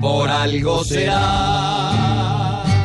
Por algo será.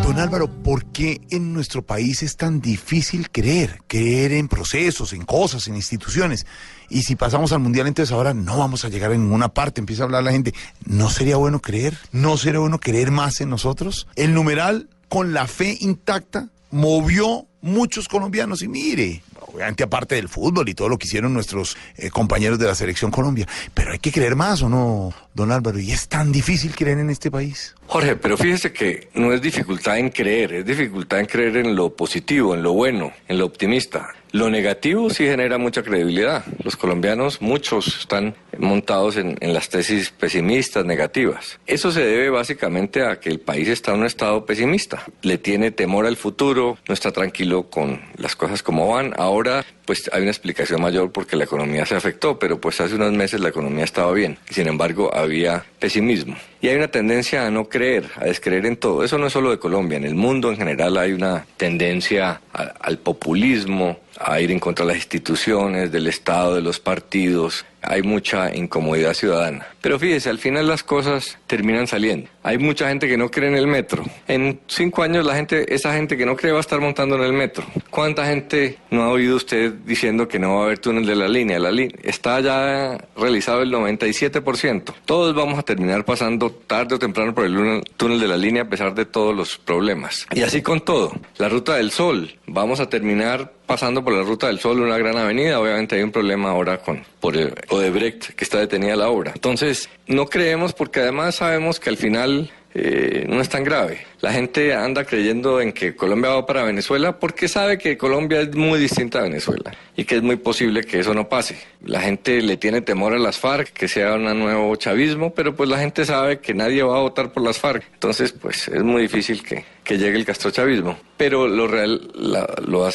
Don Álvaro, ¿por qué en nuestro país es tan difícil creer? Creer en procesos, en cosas, en instituciones. Y si pasamos al mundial, entonces ahora no vamos a llegar a ninguna parte. Empieza a hablar la gente. ¿No sería bueno creer? ¿No sería bueno creer más en nosotros? El numeral, con la fe intacta, movió muchos colombianos. Y mire, obviamente aparte del fútbol y todo lo que hicieron nuestros eh, compañeros de la selección Colombia. Pero hay que creer más, ¿o no, don Álvaro? Y es tan difícil creer en este país. Jorge, pero fíjese que no es dificultad en creer, es dificultad en creer en lo positivo, en lo bueno, en lo optimista. Lo negativo sí genera mucha credibilidad. Los colombianos, muchos, están montados en, en, las tesis pesimistas, negativas. Eso se debe básicamente a que el país está en un estado pesimista. Le tiene temor al futuro, no está tranquilo con las cosas como van. Ahora, pues hay una explicación mayor porque la economía se afectó, pero pues hace unos meses la economía estaba bien. Sin embargo, había pesimismo. Y hay una tendencia a no creer, a descreer en todo. Eso no es solo de Colombia, en el mundo en general hay una tendencia al populismo, a ir en contra de las instituciones, del Estado, de los partidos. Hay mucha incomodidad ciudadana. Pero fíjese, al final las cosas terminan saliendo. Hay mucha gente que no cree en el metro. En cinco años la gente, esa gente que no cree va a estar montando en el metro. ¿Cuánta gente no ha oído usted diciendo que no va a haber túnel de la línea? La línea está ya realizado el 97%. Todos vamos a terminar pasando tarde o temprano por el túnel de la línea a pesar de todos los problemas. Y así con todo. La ruta del sol. Vamos a terminar pasando por la Ruta del Sol, una gran avenida. Obviamente hay un problema ahora con por el Odebrecht, que está detenida la obra. Entonces, no creemos porque además sabemos que al final eh, no es tan grave. La gente anda creyendo en que Colombia va para Venezuela porque sabe que Colombia es muy distinta a Venezuela y que es muy posible que eso no pase. La gente le tiene temor a las FARC, que sea un nuevo chavismo, pero pues la gente sabe que nadie va a votar por las FARC. Entonces, pues es muy difícil que, que llegue el castrochavismo. Pero lo real, la, lo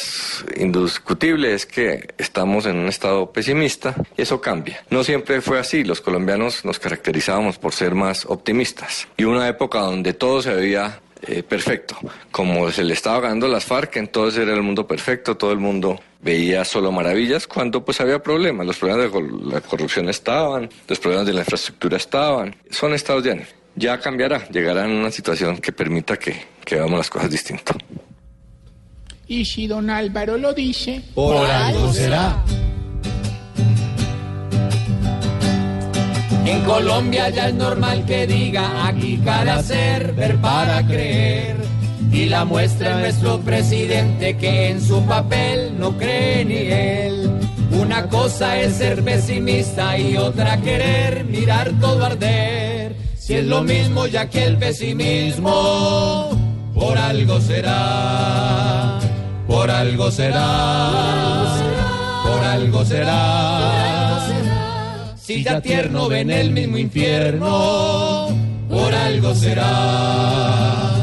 indiscutible es que estamos en un estado pesimista y eso cambia. No siempre fue así. Los colombianos nos caracterizábamos por ser más optimistas. Y una época donde todo se veía eh, perfecto. Como se le estaba ganando las FARC, entonces era el mundo perfecto, todo el mundo veía solo maravillas cuando pues había problemas. Los problemas de la corrupción estaban, los problemas de la infraestructura estaban. Son estados ya. Ya cambiará, llegará en una situación que permita que, que veamos las cosas distinto. Y si don Álvaro lo dice, por, por algo será. En Colombia ya es normal que diga aquí cada ser ver para creer. Y la muestra es nuestro presidente que en su papel no cree ni él. Una cosa es ser pesimista y otra querer mirar todo arder. Si es lo mismo ya que el pesimismo, por algo será, por algo será, por algo será. Si ya tierno ven el mismo infierno, por algo será.